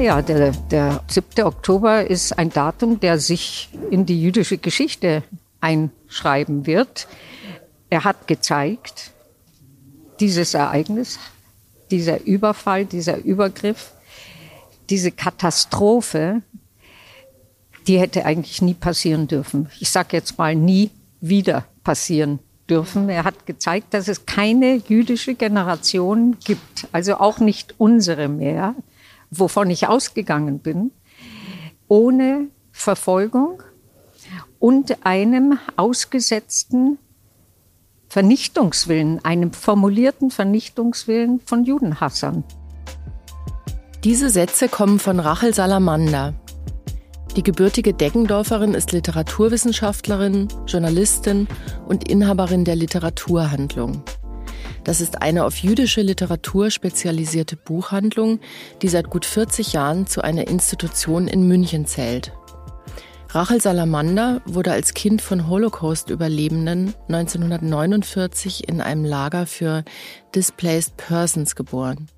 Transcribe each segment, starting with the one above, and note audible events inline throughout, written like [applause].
Ja, der, der 7. Oktober ist ein Datum, der sich in die jüdische Geschichte einschreiben wird. Er hat gezeigt, dieses Ereignis, dieser Überfall, dieser Übergriff, diese Katastrophe, die hätte eigentlich nie passieren dürfen. Ich sage jetzt mal nie wieder passieren dürfen. Er hat gezeigt, dass es keine jüdische Generation gibt, also auch nicht unsere mehr, wovon ich ausgegangen bin, ohne Verfolgung und einem ausgesetzten Vernichtungswillen, einem formulierten Vernichtungswillen von Judenhassern. Diese Sätze kommen von Rachel Salamander. Die gebürtige Deggendorferin ist Literaturwissenschaftlerin, Journalistin und Inhaberin der Literaturhandlung. Das ist eine auf jüdische Literatur spezialisierte Buchhandlung, die seit gut 40 Jahren zu einer Institution in München zählt. Rachel Salamander wurde als Kind von Holocaust-Überlebenden 1949 in einem Lager für Displaced Persons geboren.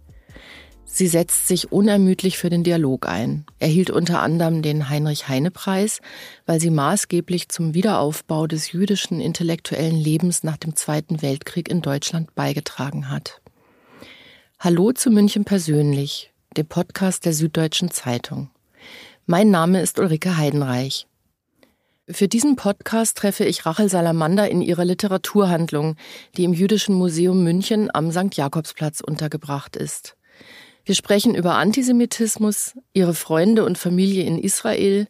Sie setzt sich unermüdlich für den Dialog ein, erhielt unter anderem den Heinrich-Heine-Preis, weil sie maßgeblich zum Wiederaufbau des jüdischen intellektuellen Lebens nach dem Zweiten Weltkrieg in Deutschland beigetragen hat. Hallo zu München persönlich, dem Podcast der Süddeutschen Zeitung. Mein Name ist Ulrike Heidenreich. Für diesen Podcast treffe ich Rachel Salamander in ihrer Literaturhandlung, die im Jüdischen Museum München am St. Jakobsplatz untergebracht ist. Wir sprechen über Antisemitismus, ihre Freunde und Familie in Israel,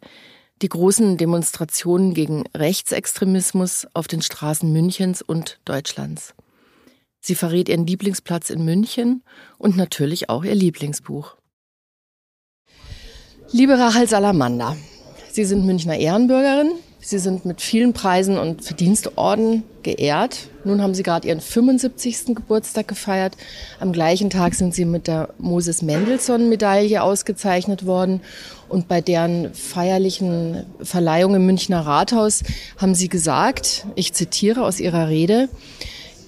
die großen Demonstrationen gegen Rechtsextremismus auf den Straßen Münchens und Deutschlands. Sie verrät ihren Lieblingsplatz in München und natürlich auch ihr Lieblingsbuch. Liebe Rachel Salamander, Sie sind Münchner Ehrenbürgerin, Sie sind mit vielen Preisen und Verdienstorden geehrt. Nun haben Sie gerade Ihren 75. Geburtstag gefeiert. Am gleichen Tag sind Sie mit der Moses Mendelssohn-Medaille ausgezeichnet worden. Und bei deren feierlichen Verleihung im Münchner Rathaus haben Sie gesagt, ich zitiere aus Ihrer Rede,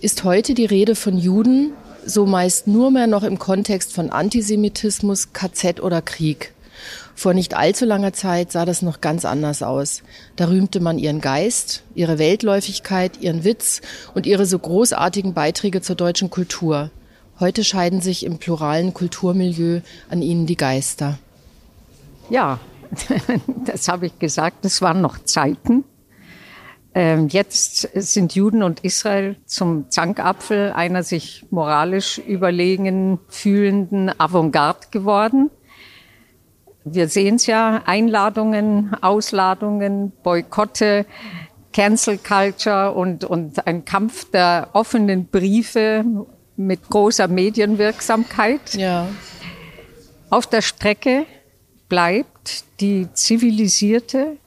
ist heute die Rede von Juden so meist nur mehr noch im Kontext von Antisemitismus, KZ oder Krieg. Vor nicht allzu langer Zeit sah das noch ganz anders aus. Da rühmte man ihren Geist, ihre Weltläufigkeit, ihren Witz und ihre so großartigen Beiträge zur deutschen Kultur. Heute scheiden sich im pluralen Kulturmilieu an ihnen die Geister. Ja, [laughs] das habe ich gesagt. Das waren noch Zeiten. Ähm, jetzt sind Juden und Israel zum Zankapfel einer sich moralisch überlegen fühlenden Avantgarde geworden. Wir sehen es ja, Einladungen, Ausladungen, Boykotte, Cancel Culture und, und ein Kampf der offenen Briefe mit großer Medienwirksamkeit. Ja. Auf der Strecke bleibt die zivilisierte,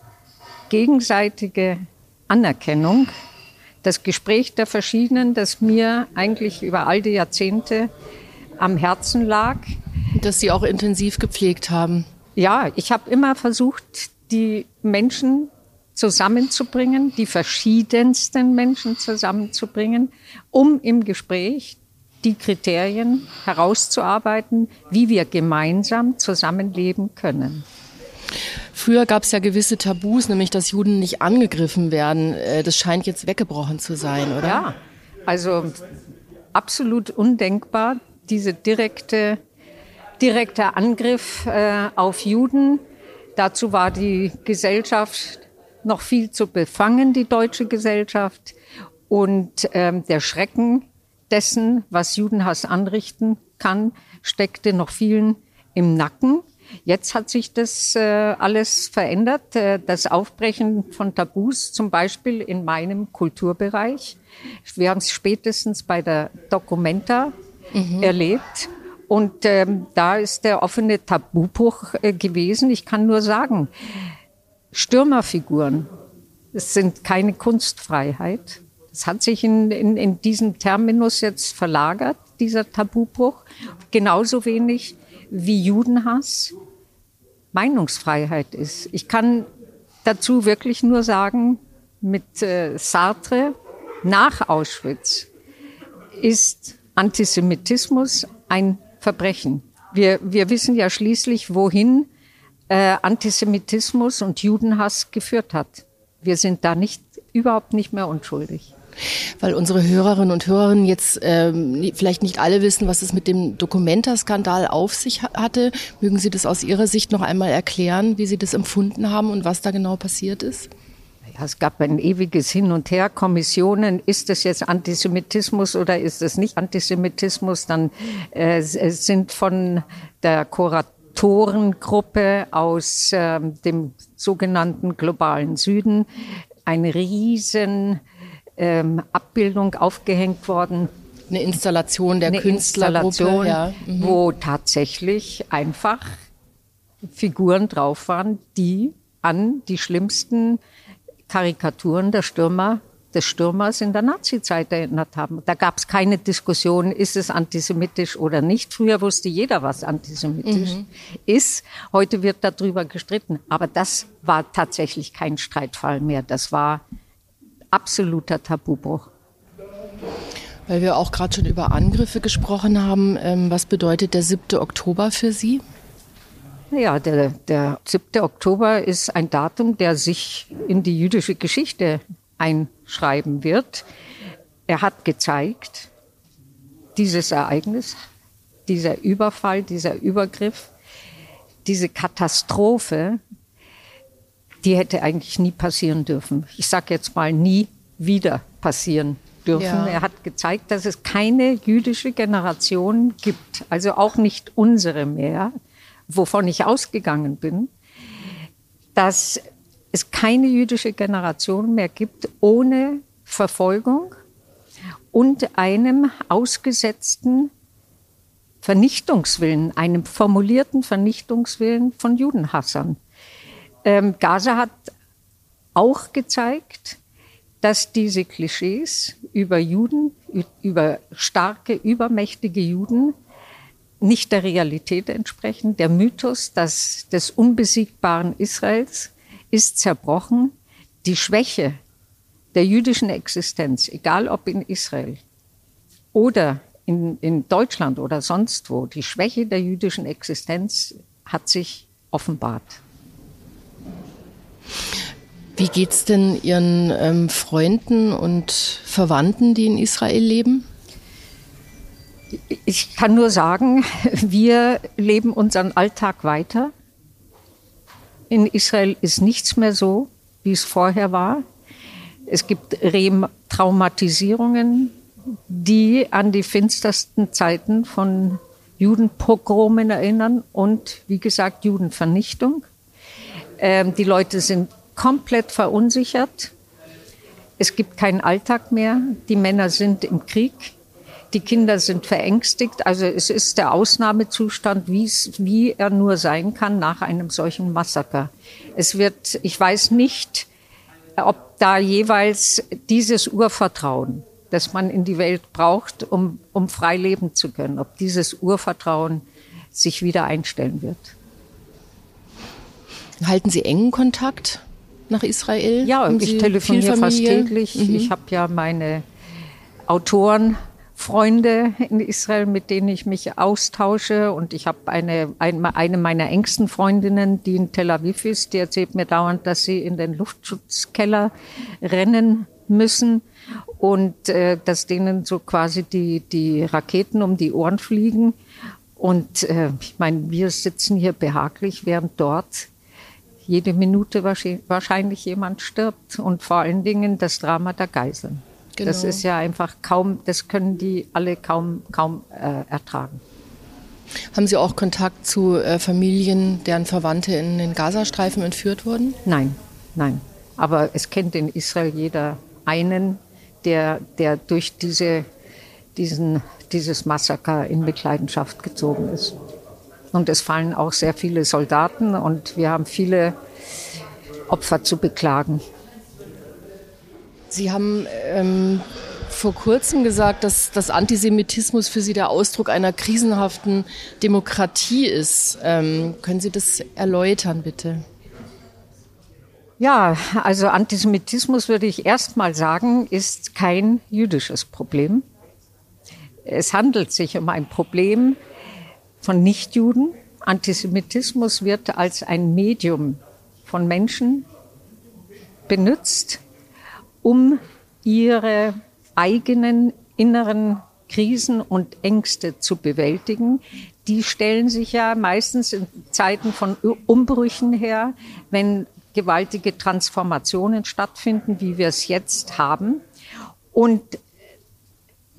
gegenseitige Anerkennung, das Gespräch der Verschiedenen, das mir eigentlich über all die Jahrzehnte am Herzen lag. Das Sie auch intensiv gepflegt haben. Ja, ich habe immer versucht, die Menschen zusammenzubringen, die verschiedensten Menschen zusammenzubringen, um im Gespräch die Kriterien herauszuarbeiten, wie wir gemeinsam zusammenleben können. Früher gab es ja gewisse Tabus, nämlich dass Juden nicht angegriffen werden. Äh, das scheint jetzt weggebrochen zu sein, oder? Ja, also absolut undenkbar, diese direkte direkter Angriff äh, auf Juden. Dazu war die Gesellschaft noch viel zu befangen, die deutsche Gesellschaft. Und ähm, der Schrecken dessen, was Judenhass anrichten kann, steckte noch vielen im Nacken. Jetzt hat sich das äh, alles verändert. Äh, das Aufbrechen von Tabus, zum Beispiel in meinem Kulturbereich. Wir haben es spätestens bei der Documenta mhm. erlebt. Und ähm, da ist der offene Tabubruch äh, gewesen. Ich kann nur sagen, Stürmerfiguren, es sind keine Kunstfreiheit. Es hat sich in, in, in diesem Terminus jetzt verlagert, dieser Tabubruch. Genauso wenig wie Judenhass Meinungsfreiheit ist. Ich kann dazu wirklich nur sagen, mit äh, Sartre nach Auschwitz ist Antisemitismus ein Verbrechen. Wir, wir wissen ja schließlich, wohin äh, Antisemitismus und Judenhass geführt hat. Wir sind da nicht überhaupt nicht mehr unschuldig. Weil unsere Hörerinnen und Hörer jetzt ähm, vielleicht nicht alle wissen, was es mit dem Documenta-Skandal auf sich hatte. Mögen Sie das aus Ihrer Sicht noch einmal erklären, wie Sie das empfunden haben und was da genau passiert ist? Ja, es gab ein ewiges Hin und Her, Kommissionen, ist es jetzt Antisemitismus oder ist es nicht Antisemitismus? Dann äh, sind von der Kuratorengruppe aus äh, dem sogenannten globalen Süden eine riesen ähm, Abbildung aufgehängt worden. Eine Installation der eine Installation, ja. mhm. wo tatsächlich einfach Figuren drauf waren, die an die schlimmsten Karikaturen der Stürmer des Stürmers in der Nazizeit erinnert haben. Da gab es keine Diskussion, ist es antisemitisch oder nicht. Früher wusste jeder, was antisemitisch mhm. ist. Heute wird darüber gestritten. Aber das war tatsächlich kein Streitfall mehr. Das war absoluter Tabubruch. Weil wir auch gerade schon über Angriffe gesprochen haben, ähm, was bedeutet der 7. Oktober für Sie? Ja, der, der 7. Oktober ist ein Datum, der sich in die jüdische Geschichte einschreiben wird. Er hat gezeigt, dieses Ereignis, dieser Überfall, dieser Übergriff, diese Katastrophe, die hätte eigentlich nie passieren dürfen. Ich sage jetzt mal nie wieder passieren dürfen. Ja. Er hat gezeigt, dass es keine jüdische Generation gibt, also auch nicht unsere mehr, wovon ich ausgegangen bin, dass es keine jüdische Generation mehr gibt ohne Verfolgung und einem ausgesetzten Vernichtungswillen, einem formulierten Vernichtungswillen von Judenhassern. Ähm, Gaza hat auch gezeigt, dass diese Klischees über Juden, über starke, übermächtige Juden nicht der Realität entsprechen. Der Mythos dass des unbesiegbaren Israels ist zerbrochen. Die Schwäche der jüdischen Existenz, egal ob in Israel oder in, in Deutschland oder sonst wo, die Schwäche der jüdischen Existenz hat sich offenbart. Wie geht's denn Ihren ähm, Freunden und Verwandten, die in Israel leben? Ich kann nur sagen, [laughs] wir leben unseren Alltag weiter. In Israel ist nichts mehr so, wie es vorher war. Es gibt Traumatisierungen, die an die finstersten Zeiten von Judenpogromen erinnern und, wie gesagt, Judenvernichtung. Ähm, die Leute sind komplett verunsichert. Es gibt keinen Alltag mehr. Die Männer sind im Krieg. Die Kinder sind verängstigt. Also es ist der Ausnahmezustand, wie er nur sein kann nach einem solchen Massaker. Es wird, ich weiß nicht, ob da jeweils dieses Urvertrauen, das man in die Welt braucht, um, um frei leben zu können, ob dieses Urvertrauen sich wieder einstellen wird. Halten Sie engen Kontakt nach Israel? Ja, ich telefoniere fast täglich. Mhm. Ich habe ja meine Autoren Freunde in Israel, mit denen ich mich austausche. Und ich habe eine, eine meiner engsten Freundinnen, die in Tel Aviv ist, die erzählt mir dauernd, dass sie in den Luftschutzkeller rennen müssen und äh, dass denen so quasi die, die Raketen um die Ohren fliegen. Und äh, ich meine, wir sitzen hier behaglich, während dort jede Minute wahrscheinlich jemand stirbt und vor allen Dingen das Drama der Geiseln. Genau. Das ist ja einfach kaum, das können die alle kaum, kaum äh, ertragen. Haben Sie auch Kontakt zu äh, Familien, deren Verwandte in den Gazastreifen entführt wurden? Nein, nein. Aber es kennt in Israel jeder einen, der, der durch diese, diesen, dieses Massaker in Mitleidenschaft gezogen ist. Und es fallen auch sehr viele Soldaten und wir haben viele Opfer zu beklagen. Sie haben ähm, vor kurzem gesagt, dass, dass Antisemitismus für Sie der Ausdruck einer krisenhaften Demokratie ist. Ähm, können Sie das erläutern, bitte? Ja, also Antisemitismus würde ich erst mal sagen, ist kein jüdisches Problem. Es handelt sich um ein Problem von Nichtjuden. Antisemitismus wird als ein Medium von Menschen benutzt, um ihre eigenen inneren Krisen und Ängste zu bewältigen. Die stellen sich ja meistens in Zeiten von Umbrüchen her, wenn gewaltige Transformationen stattfinden, wie wir es jetzt haben. Und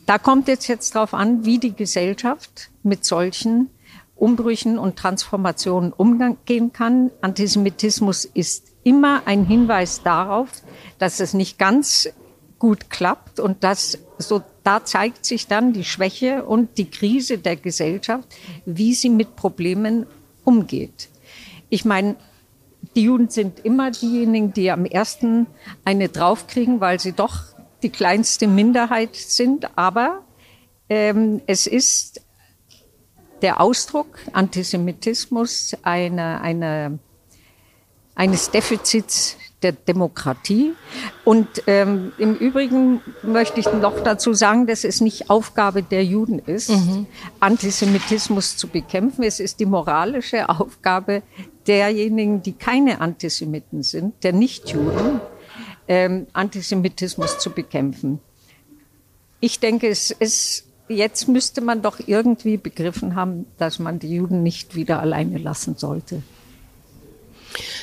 da kommt es jetzt darauf an, wie die Gesellschaft mit solchen Umbrüchen und Transformationen umgehen kann. Antisemitismus ist immer ein Hinweis darauf, dass es nicht ganz gut klappt und dass so da zeigt sich dann die Schwäche und die Krise der Gesellschaft, wie sie mit Problemen umgeht. Ich meine, die Juden sind immer diejenigen, die am ersten eine draufkriegen, weil sie doch die kleinste Minderheit sind. Aber ähm, es ist der Ausdruck Antisemitismus eine, eine, eines Defizits der Demokratie. Und ähm, im Übrigen möchte ich noch dazu sagen, dass es nicht Aufgabe der Juden ist, mhm. Antisemitismus zu bekämpfen. Es ist die moralische Aufgabe derjenigen, die keine Antisemiten sind, der Nichtjuden, ähm, Antisemitismus zu bekämpfen. Ich denke, es ist jetzt müsste man doch irgendwie begriffen haben, dass man die Juden nicht wieder alleine lassen sollte.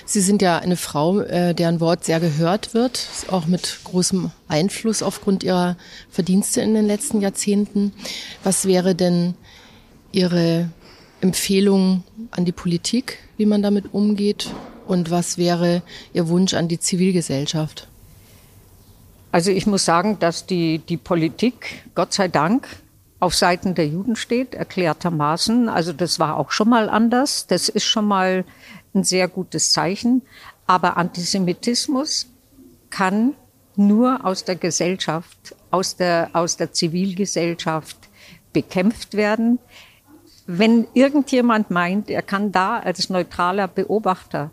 Sie sind ja eine Frau, äh, deren Wort sehr gehört wird, auch mit großem Einfluss aufgrund Ihrer Verdienste in den letzten Jahrzehnten. Was wäre denn Ihre Empfehlung an die Politik, wie man damit umgeht? Und was wäre Ihr Wunsch an die Zivilgesellschaft? Also ich muss sagen, dass die, die Politik, Gott sei Dank, auf Seiten der Juden steht, erklärtermaßen. Also das war auch schon mal anders. Das ist schon mal ein sehr gutes Zeichen. Aber Antisemitismus kann nur aus der Gesellschaft, aus der, aus der Zivilgesellschaft bekämpft werden. Wenn irgendjemand meint, er kann da als neutraler Beobachter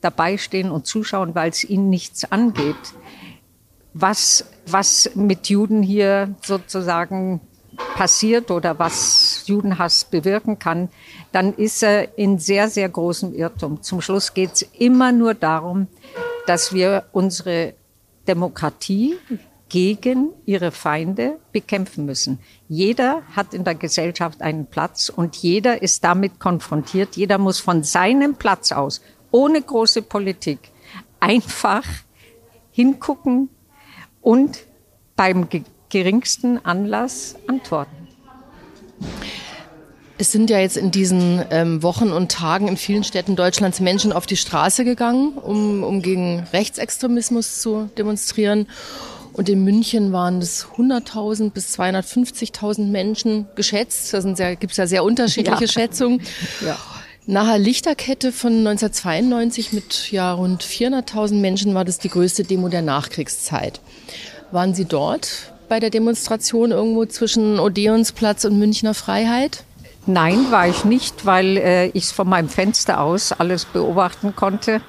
dabei stehen und zuschauen, weil es ihn nichts angeht, was, was mit Juden hier sozusagen passiert oder was Judenhass bewirken kann, dann ist er in sehr, sehr großem Irrtum. Zum Schluss geht es immer nur darum, dass wir unsere Demokratie gegen ihre Feinde bekämpfen müssen. Jeder hat in der Gesellschaft einen Platz und jeder ist damit konfrontiert. Jeder muss von seinem Platz aus, ohne große Politik, einfach hingucken und beim geringsten Anlass antworten. Es sind ja jetzt in diesen ähm, Wochen und Tagen in vielen Städten Deutschlands Menschen auf die Straße gegangen, um, um gegen Rechtsextremismus zu demonstrieren. Und in München waren es 100.000 bis 250.000 Menschen geschätzt. Da gibt es ja sehr unterschiedliche ja. Schätzungen. Ja. Nach der Lichterkette von 1992 mit ja, rund 400.000 Menschen war das die größte Demo der Nachkriegszeit. Waren Sie dort? Bei der Demonstration irgendwo zwischen Odeonsplatz und Münchner Freiheit? Nein, war ich nicht, weil äh, ich von meinem Fenster aus alles beobachten konnte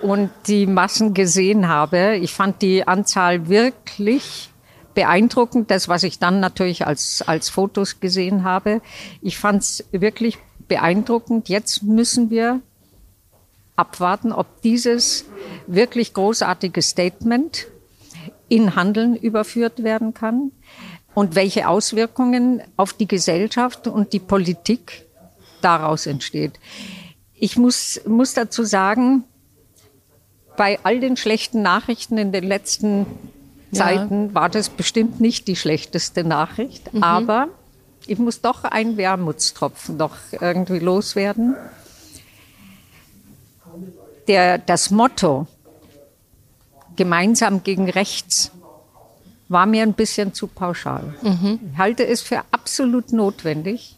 und die Massen gesehen habe. Ich fand die Anzahl wirklich beeindruckend, das, was ich dann natürlich als, als Fotos gesehen habe. Ich fand es wirklich beeindruckend. Jetzt müssen wir abwarten, ob dieses wirklich großartige Statement in Handeln überführt werden kann und welche Auswirkungen auf die Gesellschaft und die Politik daraus entsteht. Ich muss, muss dazu sagen, bei all den schlechten Nachrichten in den letzten Zeiten ja. war das bestimmt nicht die schlechteste Nachricht, mhm. aber ich muss doch einen Wermutstropfen noch irgendwie loswerden. Der, das Motto gemeinsam gegen rechts war mir ein bisschen zu pauschal. Mhm. Ich halte es für absolut notwendig,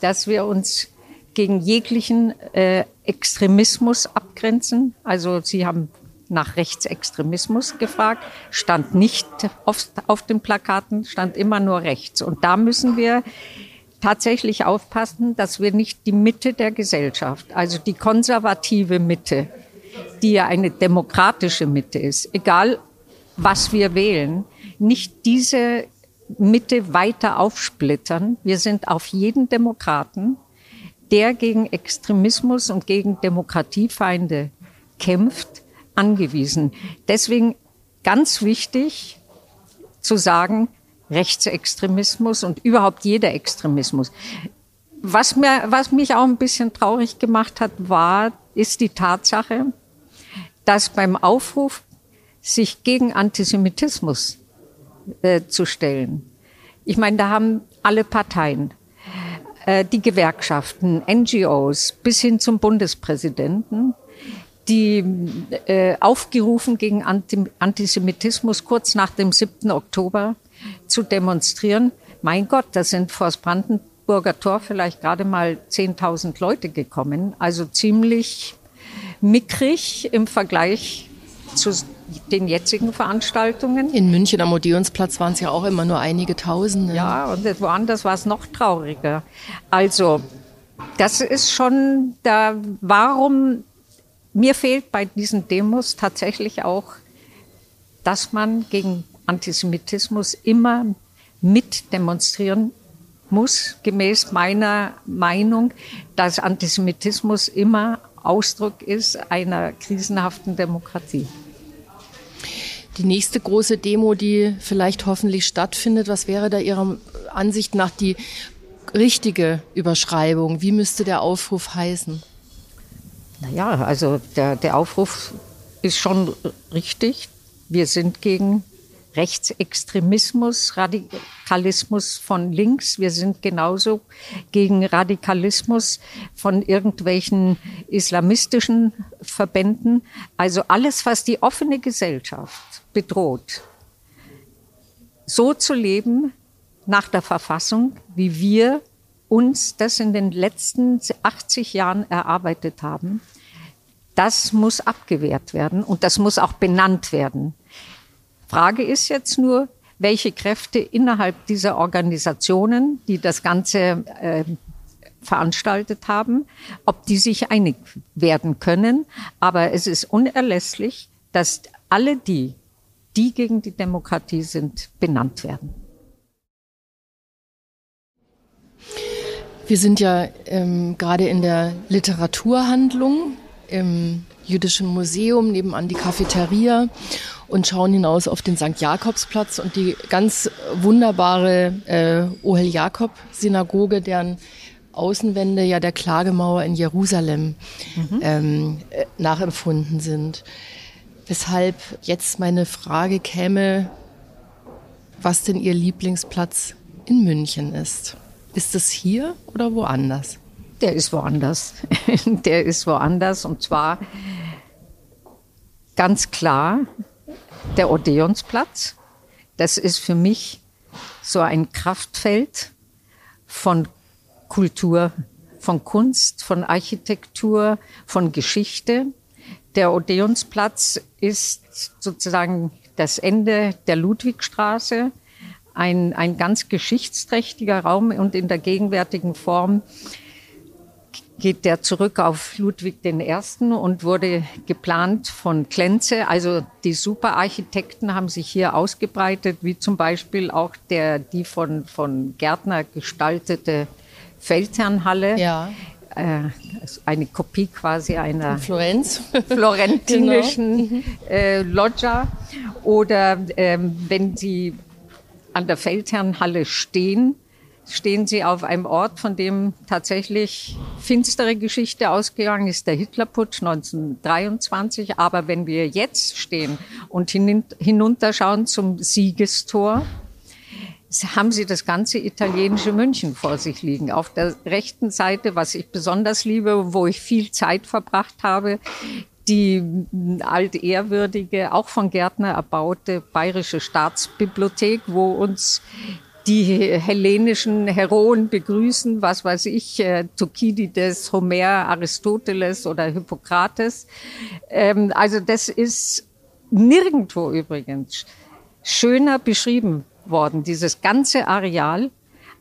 dass wir uns gegen jeglichen äh, Extremismus abgrenzen. Also Sie haben nach Rechtsextremismus gefragt, stand nicht oft auf den Plakaten, stand immer nur rechts. Und da müssen wir tatsächlich aufpassen, dass wir nicht die Mitte der Gesellschaft, also die konservative Mitte, die ja eine demokratische Mitte ist, egal was wir wählen, nicht diese Mitte weiter aufsplittern. Wir sind auf jeden Demokraten, der gegen Extremismus und gegen Demokratiefeinde kämpft, angewiesen. Deswegen ganz wichtig zu sagen, Rechtsextremismus und überhaupt jeder Extremismus. Was, mir, was mich auch ein bisschen traurig gemacht hat, war, ist die Tatsache, dass beim Aufruf, sich gegen Antisemitismus äh, zu stellen, ich meine, da haben alle Parteien, äh, die Gewerkschaften, NGOs bis hin zum Bundespräsidenten, die äh, aufgerufen gegen Antisemitismus kurz nach dem 7. Oktober zu demonstrieren. Mein Gott, da sind vor das Brandenburger Tor vielleicht gerade mal 10.000 Leute gekommen. Also ziemlich mickrig im Vergleich zu den jetzigen Veranstaltungen. In München am Odeonsplatz waren es ja auch immer nur einige Tausende. Ja, und woanders war es noch trauriger. Also, das ist schon da, warum, mir fehlt bei diesen Demos tatsächlich auch, dass man gegen Antisemitismus immer mit demonstrieren muss, gemäß meiner Meinung, dass Antisemitismus immer Ausdruck ist einer krisenhaften Demokratie. Die nächste große Demo, die vielleicht hoffentlich stattfindet, was wäre da Ihrer Ansicht nach die richtige Überschreibung? Wie müsste der Aufruf heißen? Naja, also der, der Aufruf ist schon richtig. Wir sind gegen Rechtsextremismus, Radikalismus von links. Wir sind genauso gegen Radikalismus von irgendwelchen islamistischen Verbänden. Also alles, was die offene Gesellschaft bedroht, so zu leben nach der Verfassung, wie wir uns das in den letzten 80 Jahren erarbeitet haben, das muss abgewehrt werden und das muss auch benannt werden. Frage ist jetzt nur, welche Kräfte innerhalb dieser Organisationen, die das Ganze äh, veranstaltet haben, ob die sich einig werden können. Aber es ist unerlässlich, dass alle die, die gegen die Demokratie sind, benannt werden. Wir sind ja ähm, gerade in der Literaturhandlung im Jüdischen Museum nebenan die Cafeteria und schauen hinaus auf den St. Jakobsplatz und die ganz wunderbare äh, Ohel Jakob Synagoge, deren Außenwände ja der Klagemauer in Jerusalem mhm. ähm, äh, nachempfunden sind. Weshalb jetzt meine Frage käme, was denn Ihr Lieblingsplatz in München ist. Ist es hier oder woanders? Der ist woanders. [laughs] Der ist woanders und zwar ganz klar der Odeonsplatz. Das ist für mich so ein Kraftfeld von Kultur, von Kunst, von Architektur, von Geschichte. Der Odeonsplatz ist sozusagen das Ende der Ludwigstraße, ein, ein ganz geschichtsträchtiger Raum und in der gegenwärtigen Form geht der zurück auf Ludwig I. und wurde geplant von Klenze. Also die Superarchitekten haben sich hier ausgebreitet, wie zum Beispiel auch der, die von, von Gärtner gestaltete Feldherrnhalle. Ja. Äh, eine Kopie quasi einer Florenz. [laughs] florentinischen genau. äh, Loggia. Oder ähm, wenn Sie an der Feldherrnhalle stehen, stehen Sie auf einem Ort, von dem tatsächlich finstere Geschichte ausgegangen ist, der Hitlerputsch 1923. Aber wenn wir jetzt stehen und hinunterschauen zum Siegestor, haben Sie das ganze italienische München vor sich liegen. Auf der rechten Seite, was ich besonders liebe, wo ich viel Zeit verbracht habe, die altehrwürdige, auch von Gärtner erbaute Bayerische Staatsbibliothek, wo uns die hellenischen Heroen begrüßen, was weiß ich, äh, Thukydides, Homer, Aristoteles oder Hippokrates. Ähm, also das ist nirgendwo übrigens schöner beschrieben worden, dieses ganze Areal,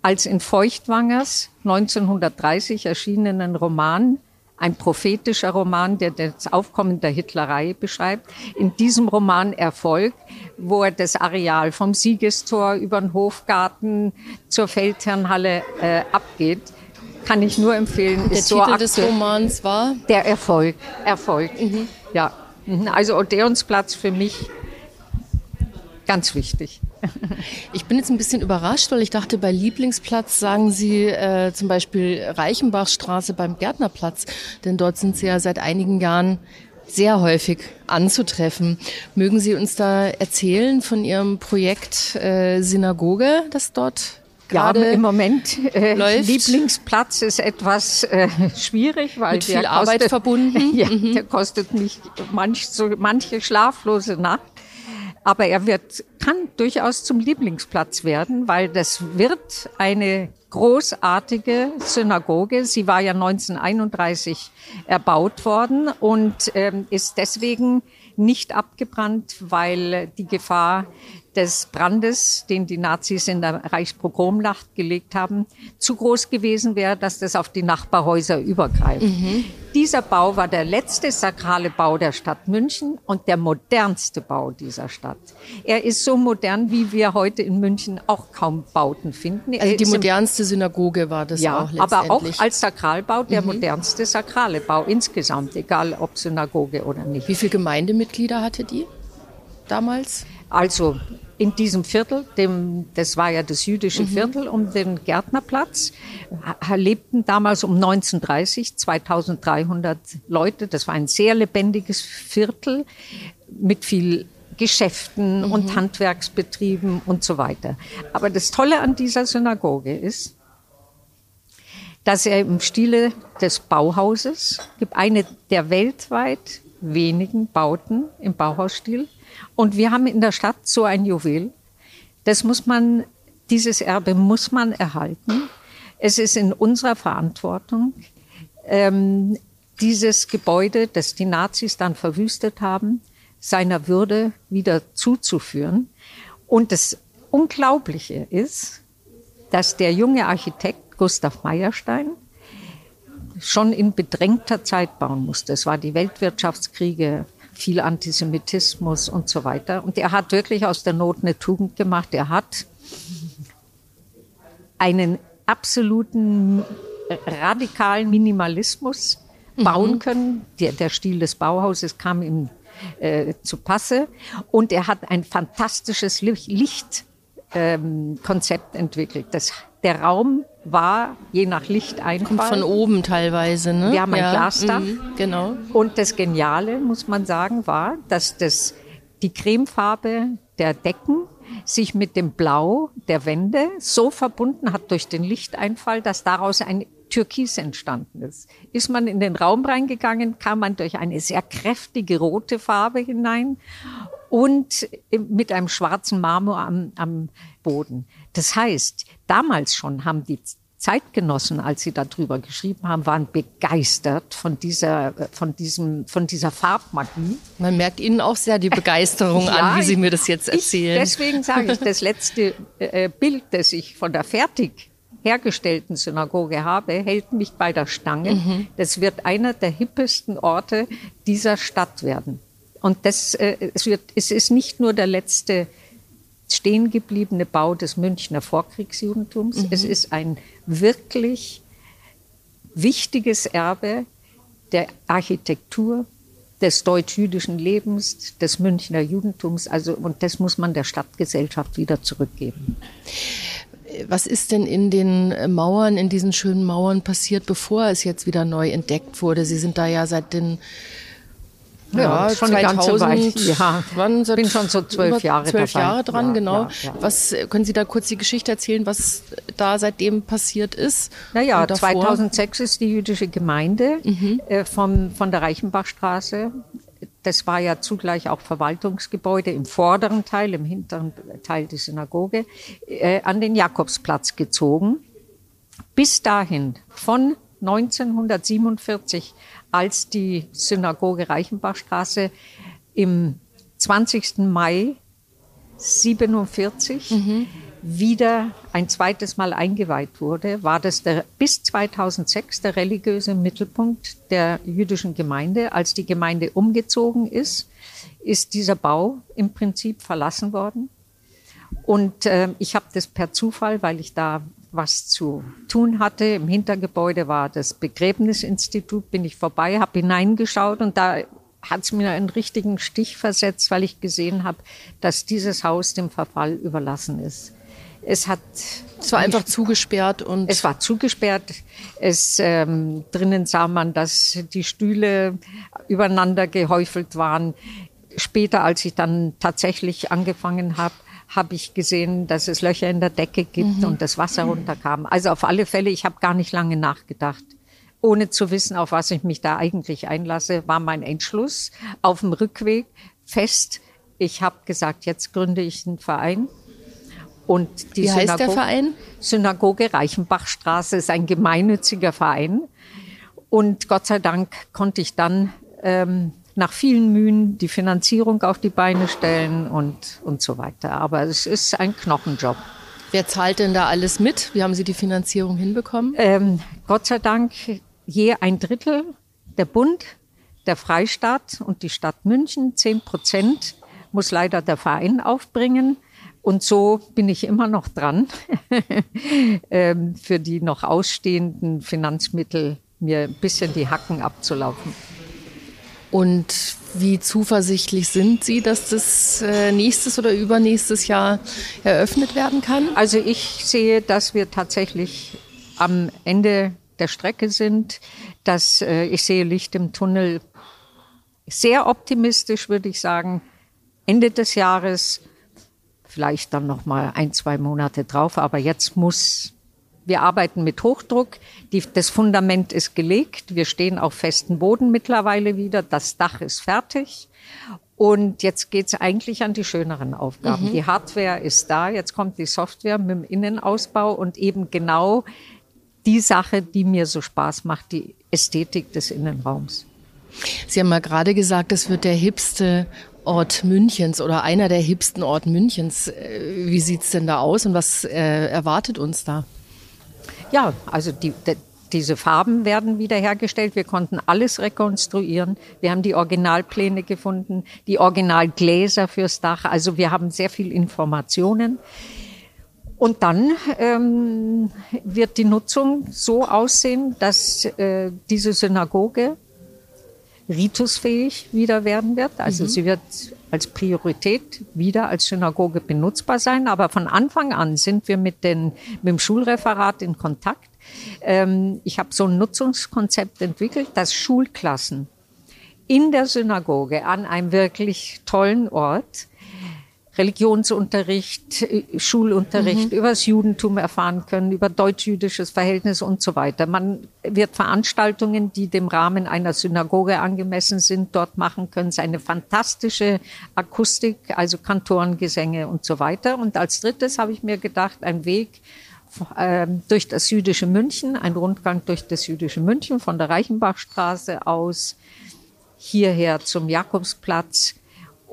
als in Feuchtwangers 1930 erschienenen Roman ein prophetischer Roman, der das Aufkommen der Hitlerei beschreibt. In diesem Roman Erfolg, wo er das Areal vom Siegestor über den Hofgarten zur Feldherrnhalle äh, abgeht, kann ich nur empfehlen. Der ist Titel so des Romans war? Der Erfolg. Erfolg. Mhm. Ja. Mhm. Also Odeonsplatz für mich ganz wichtig. Ich bin jetzt ein bisschen überrascht, weil ich dachte, bei Lieblingsplatz sagen Sie äh, zum Beispiel Reichenbachstraße beim Gärtnerplatz, denn dort sind Sie ja seit einigen Jahren sehr häufig anzutreffen. Mögen Sie uns da erzählen von Ihrem Projekt äh, Synagoge, das dort ja, im Moment äh, läuft. Lieblingsplatz ist etwas äh, schwierig, weil mit viel kostet, Arbeit verbunden. [laughs] ja, mhm. der kostet mich manch, so, manche schlaflose Nacht. Aber er wird, kann durchaus zum Lieblingsplatz werden, weil das wird eine großartige Synagoge. Sie war ja 1931 erbaut worden und ähm, ist deswegen nicht abgebrannt, weil die Gefahr des Brandes, den die Nazis in der Reichspogromnacht gelegt haben, zu groß gewesen wäre, dass das auf die Nachbarhäuser übergreift. Mhm. Dieser Bau war der letzte sakrale Bau der Stadt München und der modernste Bau dieser Stadt. Er ist so modern, wie wir heute in München auch kaum Bauten finden. Also die modernste Synagoge war das ja, auch letztendlich. aber auch als Sakralbau der mhm. modernste sakrale Bau insgesamt, egal ob Synagoge oder nicht. Wie viele Gemeindemitglieder hatte die damals? Also in diesem Viertel, dem, das war ja das jüdische mhm. Viertel um den Gärtnerplatz, lebten damals um 1930 2300 Leute. Das war ein sehr lebendiges Viertel mit viel Geschäften mhm. und Handwerksbetrieben und so weiter. Aber das Tolle an dieser Synagoge ist, dass er im Stile des Bauhauses gibt eine der weltweit wenigen Bauten im Bauhausstil und wir haben in der Stadt so ein Juwel. Das muss man, dieses Erbe muss man erhalten. Es ist in unserer Verantwortung, ähm, dieses Gebäude, das die Nazis dann verwüstet haben, seiner Würde wieder zuzuführen. Und das Unglaubliche ist, dass der junge Architekt Gustav Meyerstein schon in bedrängter Zeit bauen musste. Es war die Weltwirtschaftskriege, viel Antisemitismus und so weiter. Und er hat wirklich aus der Not eine Tugend gemacht. Er hat einen absoluten radikalen Minimalismus mhm. bauen können. Der, der, Stil des Bauhauses kam ihm äh, zu Passe. Und er hat ein fantastisches Lichtkonzept ähm, entwickelt. Das, der Raum war je nach Lichteinfall. Kommt von oben teilweise, ne? Wir haben ja. ein Glasdach. Mhm, genau. Und das Geniale, muss man sagen, war, dass das, die Cremefarbe der Decken sich mit dem Blau der Wände so verbunden hat durch den Lichteinfall, dass daraus ein Türkis entstanden ist. Ist man in den Raum reingegangen, kam man durch eine sehr kräftige rote Farbe hinein und mit einem schwarzen Marmor am, am Boden. Das heißt, damals schon haben die Zeitgenossen, als sie darüber geschrieben haben, waren begeistert von dieser, von diesem, von dieser Farbmagie. Man merkt Ihnen auch sehr die Begeisterung [laughs] ja, an, wie Sie mir das jetzt erzählen. Ich, deswegen sage ich, das letzte äh, Bild, das ich von der fertig hergestellten Synagoge habe, hält mich bei der Stange. Mhm. Das wird einer der hippesten Orte dieser Stadt werden. Und das, äh, es, wird, es ist nicht nur der letzte stehen gebliebene Bau des Münchner Vorkriegsjudentums. Mhm. Es ist ein wirklich wichtiges Erbe der Architektur, des deutsch-jüdischen Lebens, des Münchner Judentums. Also, und das muss man der Stadtgesellschaft wieder zurückgeben. Was ist denn in den Mauern, in diesen schönen Mauern passiert, bevor es jetzt wieder neu entdeckt wurde? Sie sind da ja seit den ja, schon 2000, eine ganze Weile. Ja, wann bin schon so zwölf Jahre zwölf. Jahre dran, ja, genau. Ja, ja. Was können Sie da kurz die Geschichte erzählen, was da seitdem passiert ist? Naja, 2006 ist die jüdische Gemeinde mhm. äh, vom, von der Reichenbachstraße. Das war ja zugleich auch Verwaltungsgebäude im vorderen Teil, im hinteren Teil der Synagoge, äh, an den Jakobsplatz gezogen. Bis dahin, von 1947 als die Synagoge Reichenbachstraße im 20. Mai 47 mhm. wieder ein zweites Mal eingeweiht wurde, war das der, bis 2006 der religiöse Mittelpunkt der jüdischen Gemeinde. Als die Gemeinde umgezogen ist, ist dieser Bau im Prinzip verlassen worden. Und äh, ich habe das per Zufall, weil ich da was zu tun hatte. Im Hintergebäude war das Begräbnisinstitut, bin ich vorbei, habe hineingeschaut und da hat es mir einen richtigen Stich versetzt, weil ich gesehen habe, dass dieses Haus dem Verfall überlassen ist. Es hat es war einfach zugesperrt und es war zugesperrt. Es ähm, drinnen sah man, dass die Stühle übereinander gehäufelt waren. Später, als ich dann tatsächlich angefangen habe, habe ich gesehen, dass es Löcher in der Decke gibt mhm. und das Wasser runterkam. Also auf alle Fälle, ich habe gar nicht lange nachgedacht. Ohne zu wissen, auf was ich mich da eigentlich einlasse, war mein Entschluss auf dem Rückweg fest. Ich habe gesagt, jetzt gründe ich einen Verein. Und die Wie heißt Synago der Verein? Synagoge Reichenbachstraße ist ein gemeinnütziger Verein. Und Gott sei Dank konnte ich dann ähm, nach vielen Mühen die Finanzierung auf die Beine stellen und, und so weiter. Aber es ist ein Knochenjob. Wer zahlt denn da alles mit? Wie haben Sie die Finanzierung hinbekommen? Ähm, Gott sei Dank je ein Drittel der Bund, der Freistaat und die Stadt München. Zehn Prozent muss leider der Verein aufbringen. Und so bin ich immer noch dran, [laughs] ähm, für die noch ausstehenden Finanzmittel mir ein bisschen die Hacken abzulaufen. Und wie zuversichtlich sind Sie, dass das äh, nächstes oder übernächstes Jahr eröffnet werden kann? Also ich sehe, dass wir tatsächlich am Ende der Strecke sind, dass äh, ich sehe Licht im Tunnel. Sehr optimistisch würde ich sagen. Ende des Jahres, vielleicht dann noch mal ein, zwei Monate drauf, aber jetzt muss wir arbeiten mit Hochdruck. Die, das Fundament ist gelegt. Wir stehen auf festem Boden mittlerweile wieder. Das Dach ist fertig. Und jetzt geht's eigentlich an die schöneren Aufgaben. Mhm. Die Hardware ist da. Jetzt kommt die Software mit dem Innenausbau und eben genau die Sache, die mir so Spaß macht, die Ästhetik des Innenraums. Sie haben mal gerade gesagt, es wird der hipste Ort Münchens oder einer der hipsten Orten Münchens. Äh, wie sieht's denn da aus und was äh, erwartet uns da? Ja, also die, die, diese Farben werden wiederhergestellt. Wir konnten alles rekonstruieren. Wir haben die Originalpläne gefunden, die Originalgläser fürs Dach. Also wir haben sehr viel Informationen. Und dann ähm, wird die Nutzung so aussehen, dass äh, diese Synagoge ritusfähig wieder werden wird. Also mhm. sie wird als Priorität wieder als Synagoge benutzbar sein. Aber von Anfang an sind wir mit, den, mit dem Schulreferat in Kontakt. Ähm, ich habe so ein Nutzungskonzept entwickelt, dass Schulklassen in der Synagoge an einem wirklich tollen Ort Religionsunterricht, äh, Schulunterricht mhm. über das Judentum erfahren können, über deutsch-jüdisches Verhältnis und so weiter. Man wird Veranstaltungen, die dem Rahmen einer Synagoge angemessen sind, dort machen können. Es ist eine fantastische Akustik, also Kantorengesänge und so weiter. Und als drittes habe ich mir gedacht, ein Weg äh, durch das jüdische München, ein Rundgang durch das jüdische München von der Reichenbachstraße aus hierher zum Jakobsplatz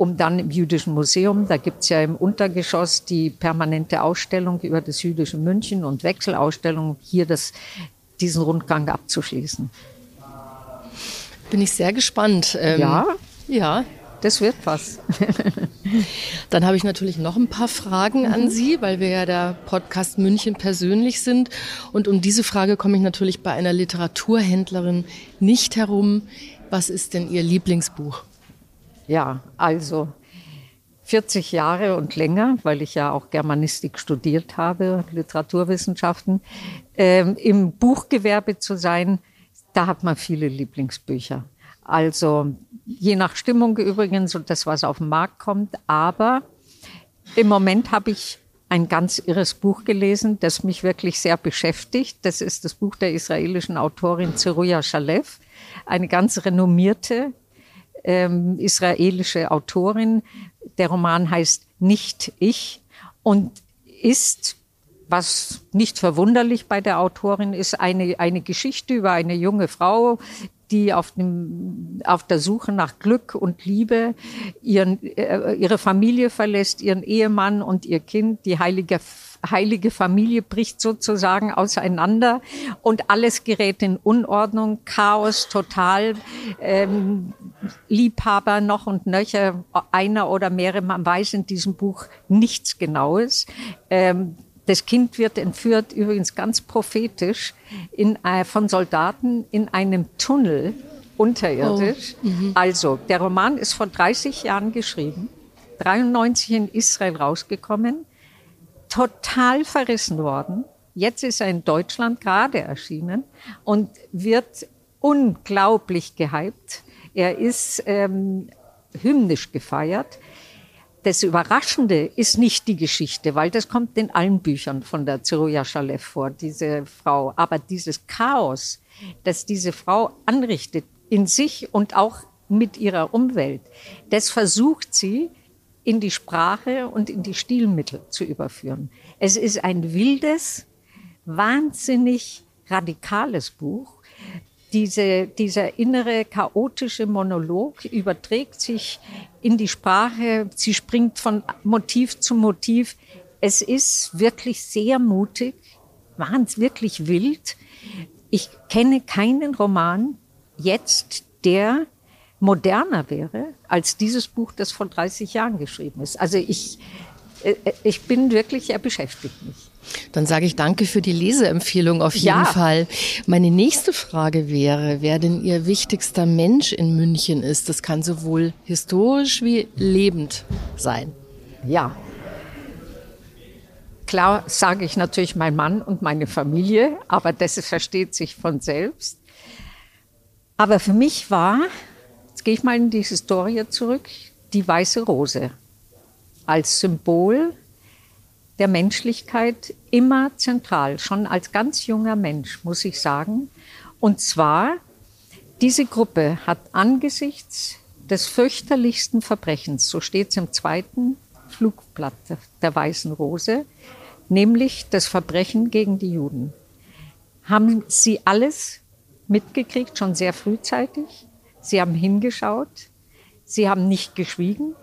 um dann im Jüdischen Museum, da gibt's ja im Untergeschoss die permanente Ausstellung über das jüdische München und Wechselausstellung, hier das, diesen Rundgang abzuschließen. Bin ich sehr gespannt. Ähm, ja? Ja. Das wird was. [laughs] Dann habe ich natürlich noch ein paar Fragen an mhm. Sie, weil wir ja der Podcast München persönlich sind. Und um diese Frage komme ich natürlich bei einer Literaturhändlerin nicht herum. Was ist denn Ihr Lieblingsbuch? Ja, also 40 Jahre und länger, weil ich ja auch Germanistik studiert habe, Literaturwissenschaften, ähm, im Buchgewerbe zu sein, da hat man viele Lieblingsbücher. Also je nach Stimmung übrigens und das, was auf den Markt kommt. Aber im Moment habe ich ein ganz irres Buch gelesen, das mich wirklich sehr beschäftigt. Das ist das Buch der israelischen Autorin Zeruya Shalev, eine ganz renommierte ähm, israelische Autorin. Der Roman heißt Nicht ich und ist, was nicht verwunderlich bei der Autorin ist, eine, eine Geschichte über eine junge Frau, die auf, dem, auf der Suche nach Glück und Liebe ihren, äh, ihre Familie verlässt, ihren Ehemann und ihr Kind, die heilige heilige Familie bricht sozusagen auseinander und alles gerät in Unordnung, Chaos total, ähm, Liebhaber noch und nöcher, einer oder mehrere, man weiß in diesem Buch nichts Genaues. Ähm, Das Kind wird entführt, übrigens ganz prophetisch, in, äh, von Soldaten in einem Tunnel unterirdisch. Oh. Mhm. Also, der Roman ist vor 30 Jahren geschrieben, 93 in Israel rausgekommen, total verrissen worden. Jetzt ist er in Deutschland gerade erschienen und wird unglaublich gehypt. Er ist ähm, hymnisch gefeiert. Das Überraschende ist nicht die Geschichte, weil das kommt in allen Büchern von der Zeruja Shalev vor, diese Frau. Aber dieses Chaos, das diese Frau anrichtet in sich und auch mit ihrer Umwelt, das versucht sie in die Sprache und in die Stilmittel zu überführen. Es ist ein wildes, wahnsinnig radikales Buch. Diese, dieser innere chaotische Monolog überträgt sich in die Sprache. Sie springt von Motiv zu Motiv. Es ist wirklich sehr mutig, wahnsinnig wirklich wild. Ich kenne keinen Roman jetzt, der moderner wäre als dieses Buch, das vor 30 Jahren geschrieben ist. Also ich, äh, ich bin wirklich, er beschäftigt mich. Dann sage ich danke für die Leseempfehlung auf jeden ja. Fall. Meine nächste Frage wäre, wer denn Ihr wichtigster Mensch in München ist. Das kann sowohl historisch wie lebend sein. Ja. Klar sage ich natürlich mein Mann und meine Familie, aber das versteht sich von selbst. Aber für mich war, jetzt gehe ich mal in die Historie zurück, die weiße Rose als Symbol der Menschlichkeit immer zentral, schon als ganz junger Mensch, muss ich sagen. Und zwar, diese Gruppe hat angesichts des fürchterlichsten Verbrechens, so steht es im zweiten Flugblatt der Weißen Rose, nämlich das Verbrechen gegen die Juden, haben sie alles mitgekriegt, schon sehr frühzeitig. Sie haben hingeschaut, sie haben nicht geschwiegen,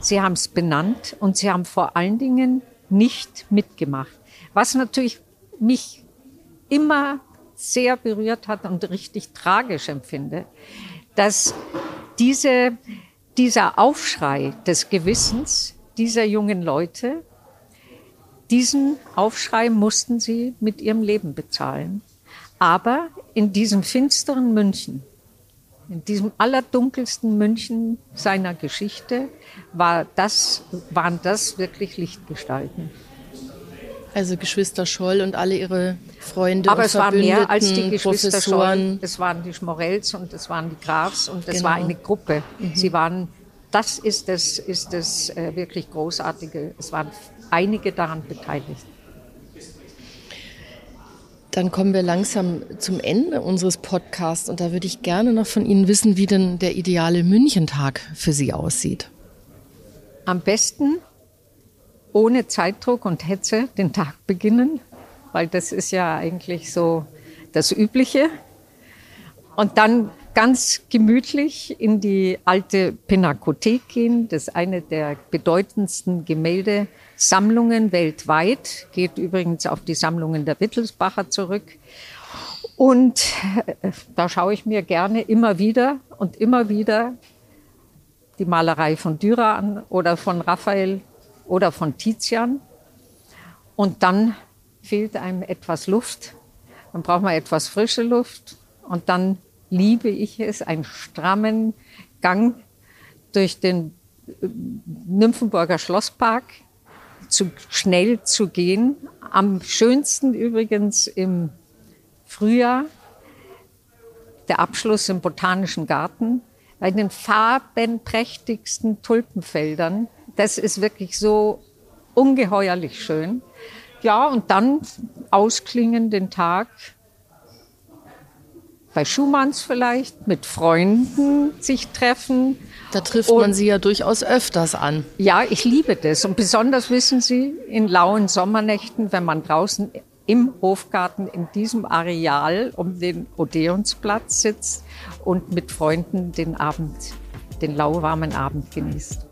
sie haben es benannt und sie haben vor allen Dingen nicht mitgemacht. Was natürlich mich immer sehr berührt hat und richtig tragisch empfinde, dass diese, dieser Aufschrei des Gewissens dieser jungen Leute, diesen Aufschrei mussten sie mit ihrem Leben bezahlen. Aber in diesem finsteren München, in diesem allerdunkelsten München seiner Geschichte, war das, waren das wirklich Lichtgestalten. Also Geschwister Scholl und alle ihre Freunde Aber es war mehr als die Geschwister Professoren. Scholl. Es waren die Schmorells und es waren die Grafs und es genau. war eine Gruppe. Mhm. Sie waren, das ist das, ist das äh, wirklich Großartige. Es waren einige daran beteiligt. Dann kommen wir langsam zum Ende unseres Podcasts und da würde ich gerne noch von Ihnen wissen, wie denn der ideale Münchentag für Sie aussieht. Am besten ohne Zeitdruck und Hetze den Tag beginnen, weil das ist ja eigentlich so das Übliche. Und dann ganz gemütlich in die alte Pinakothek gehen. Das ist eine der bedeutendsten Gemäldesammlungen weltweit, geht übrigens auf die Sammlungen der Wittelsbacher zurück. Und äh, da schaue ich mir gerne immer wieder und immer wieder die Malerei von Dürer an oder von Raphael oder von Tizian. Und dann fehlt einem etwas Luft. Dann braucht man etwas frische Luft. Und dann liebe ich es, einen strammen Gang durch den äh, Nymphenburger Schlosspark zu schnell zu gehen. Am schönsten übrigens im Frühjahr der Abschluss im Botanischen Garten bei den farbenprächtigsten Tulpenfeldern. Das ist wirklich so ungeheuerlich schön. Ja, und dann ausklingen den Tag bei Schumanns vielleicht, mit Freunden sich treffen. Da trifft und, man sie ja durchaus öfters an. Ja, ich liebe das. Und besonders wissen Sie, in lauen Sommernächten, wenn man draußen im Hofgarten in diesem Areal um den Odeonsplatz sitzt und mit Freunden den Abend, den lauwarmen Abend genießt.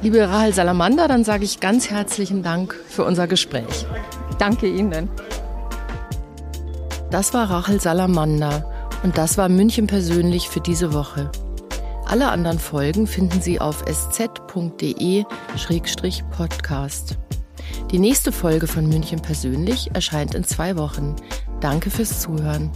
Liebe Rahel Salamander, dann sage ich ganz herzlichen Dank für unser Gespräch. Danke Ihnen. Das war Rachel Salamander und das war München persönlich für diese Woche. Alle anderen Folgen finden Sie auf sz.de-podcast. Die nächste Folge von München persönlich erscheint in zwei Wochen. Danke fürs Zuhören.